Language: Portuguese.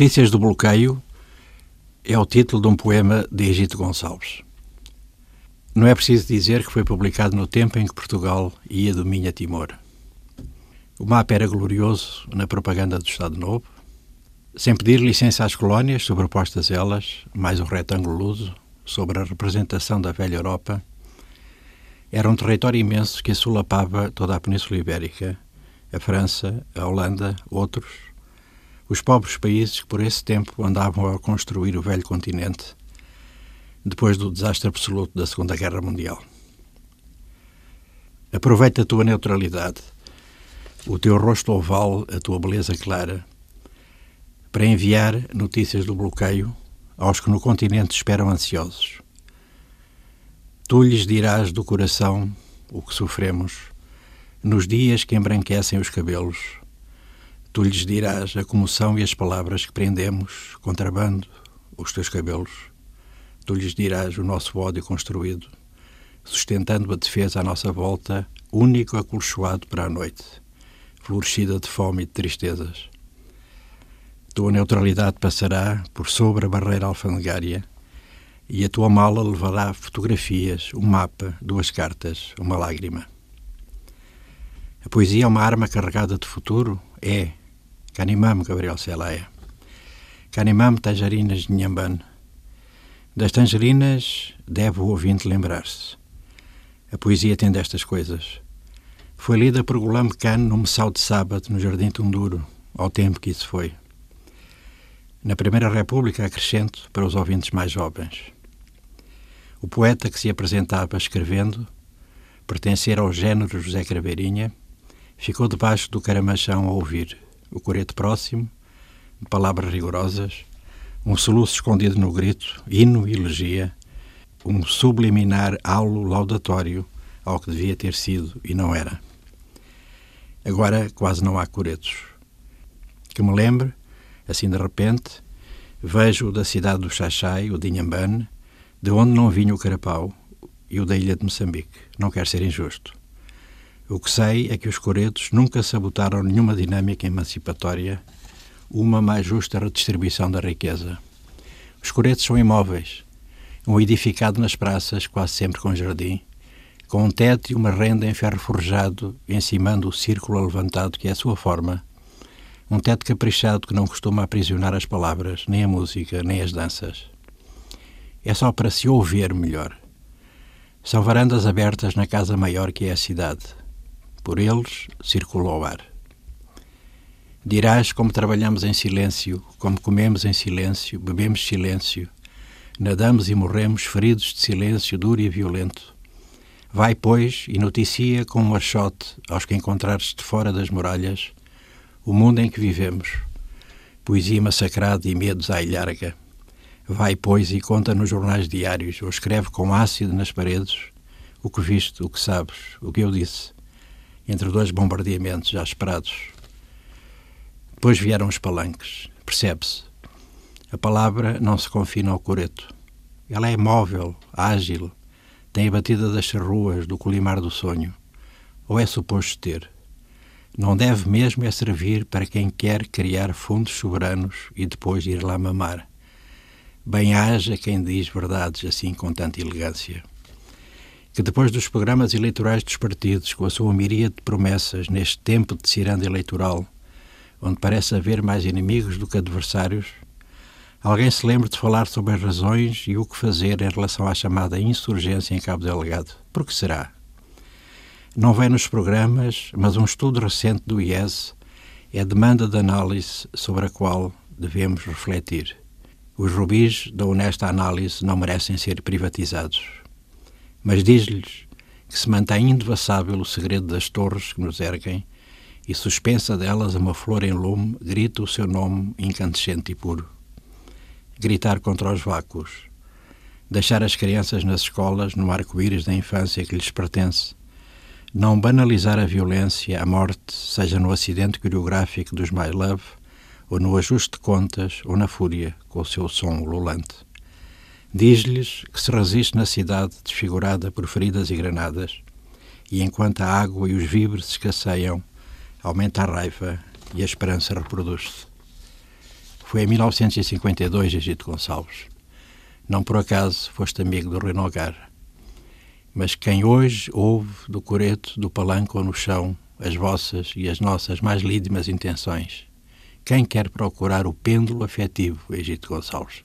Notícias do Bloqueio é o título de um poema de Egito Gonçalves. Não é preciso dizer que foi publicado no tempo em que Portugal ia do Minho a Timor. O mapa era glorioso na propaganda do Estado Novo, sem pedir licença às colónias, sobrepostas elas, mais um retângulo luso, sobre a representação da velha Europa, era um território imenso que assolapava toda a Península Ibérica, a França, a Holanda, outros, os pobres países que por esse tempo andavam a construir o velho continente, depois do desastre absoluto da Segunda Guerra Mundial. Aproveita a tua neutralidade, o teu rosto oval, a tua beleza clara, para enviar notícias do bloqueio aos que no continente esperam ansiosos. Tu lhes dirás do coração o que sofremos nos dias que embranquecem os cabelos Tu lhes dirás a comoção e as palavras que prendemos, contrabando, os teus cabelos. Tu lhes dirás o nosso ódio construído, sustentando a defesa à nossa volta, único acolchoado para a noite, florescida de fome e de tristezas. Tua neutralidade passará por sobre a barreira alfandegária e a tua mala levará fotografias, um mapa, duas cartas, uma lágrima. A poesia é uma arma carregada de futuro? É, Canimam, Gabriel Celaia. Canimam, Tangerinas de. Das tangerinas deve o ouvinte lembrar-se. A poesia tem destas coisas. Foi lida por Gulam Khan num messal de sábado no Jardim Tunduro, ao tempo que isso foi. Na Primeira República, acrescento para os ouvintes mais jovens. O poeta que se apresentava escrevendo, pertencer ao género José Craveirinha, ficou debaixo do caramachão a ouvir o coreto próximo, palavras rigorosas, um soluço escondido no grito, hino e elegia, um subliminar aulo laudatório ao que devia ter sido e não era. Agora quase não há coretos. Que me lembre, assim de repente, vejo da cidade do Xaxai, o de Inhambane, de onde não vinha o Carapau, e o da ilha de Moçambique. Não quer ser injusto. O que sei é que os coretos nunca sabotaram nenhuma dinâmica emancipatória, uma mais justa redistribuição da riqueza. Os coretos são imóveis, um edificado nas praças, quase sempre com jardim, com um teto e uma renda em ferro forjado, encimando o círculo levantado que é a sua forma, um teto caprichado que não costuma aprisionar as palavras, nem a música, nem as danças. É só para se ouvir melhor. São varandas abertas na casa maior que é a cidade por eles circula o ar. Dirás como trabalhamos em silêncio, como comemos em silêncio, bebemos silêncio, nadamos e morremos feridos de silêncio duro e violento. Vai, pois, e noticia com um achote aos que encontrares de fora das muralhas o mundo em que vivemos. Poesia massacrada e medos à ilharga. Vai, pois, e conta nos jornais diários, ou escreve com ácido nas paredes o que viste, o que sabes, o que eu disse entre dois bombardeamentos já esperados. Depois vieram os palanques. Percebe-se. A palavra não se confina ao coreto. Ela é móvel, ágil, tem a batida das ruas, do colimar do sonho. Ou é suposto ter. Não deve mesmo é servir para quem quer criar fundos soberanos e depois ir lá mamar. Bem haja quem diz verdades assim com tanta elegância que depois dos programas eleitorais dos partidos, com a sua miríade de promessas neste tempo de ciranda eleitoral, onde parece haver mais inimigos do que adversários, alguém se lembre de falar sobre as razões e o que fazer em relação à chamada insurgência em Cabo Delegado. Por que será? Não vem nos programas, mas um estudo recente do IES é demanda de análise sobre a qual devemos refletir. Os rubis da honesta análise não merecem ser privatizados mas diz-lhes que se mantém indevassável o segredo das torres que nos erguem e suspensa delas uma flor em lume grita o seu nome incandescente e puro. Gritar contra os vácuos, deixar as crianças nas escolas no arco-íris da infância que lhes pertence, não banalizar a violência, a morte, seja no acidente coreográfico dos My Love, ou no ajuste de contas, ou na fúria, com o seu som ululante. Diz-lhes que se resiste na cidade desfigurada por feridas e granadas, e enquanto a água e os víveres escasseiam, aumenta a raiva e a esperança reproduz-se. Foi em 1952, Egito Gonçalves. Não por acaso foste amigo do Rui Guerra. Mas quem hoje ouve do coreto, do palanco ou no chão as vossas e as nossas mais lídimas intenções, quem quer procurar o pêndulo afetivo, Egito Gonçalves?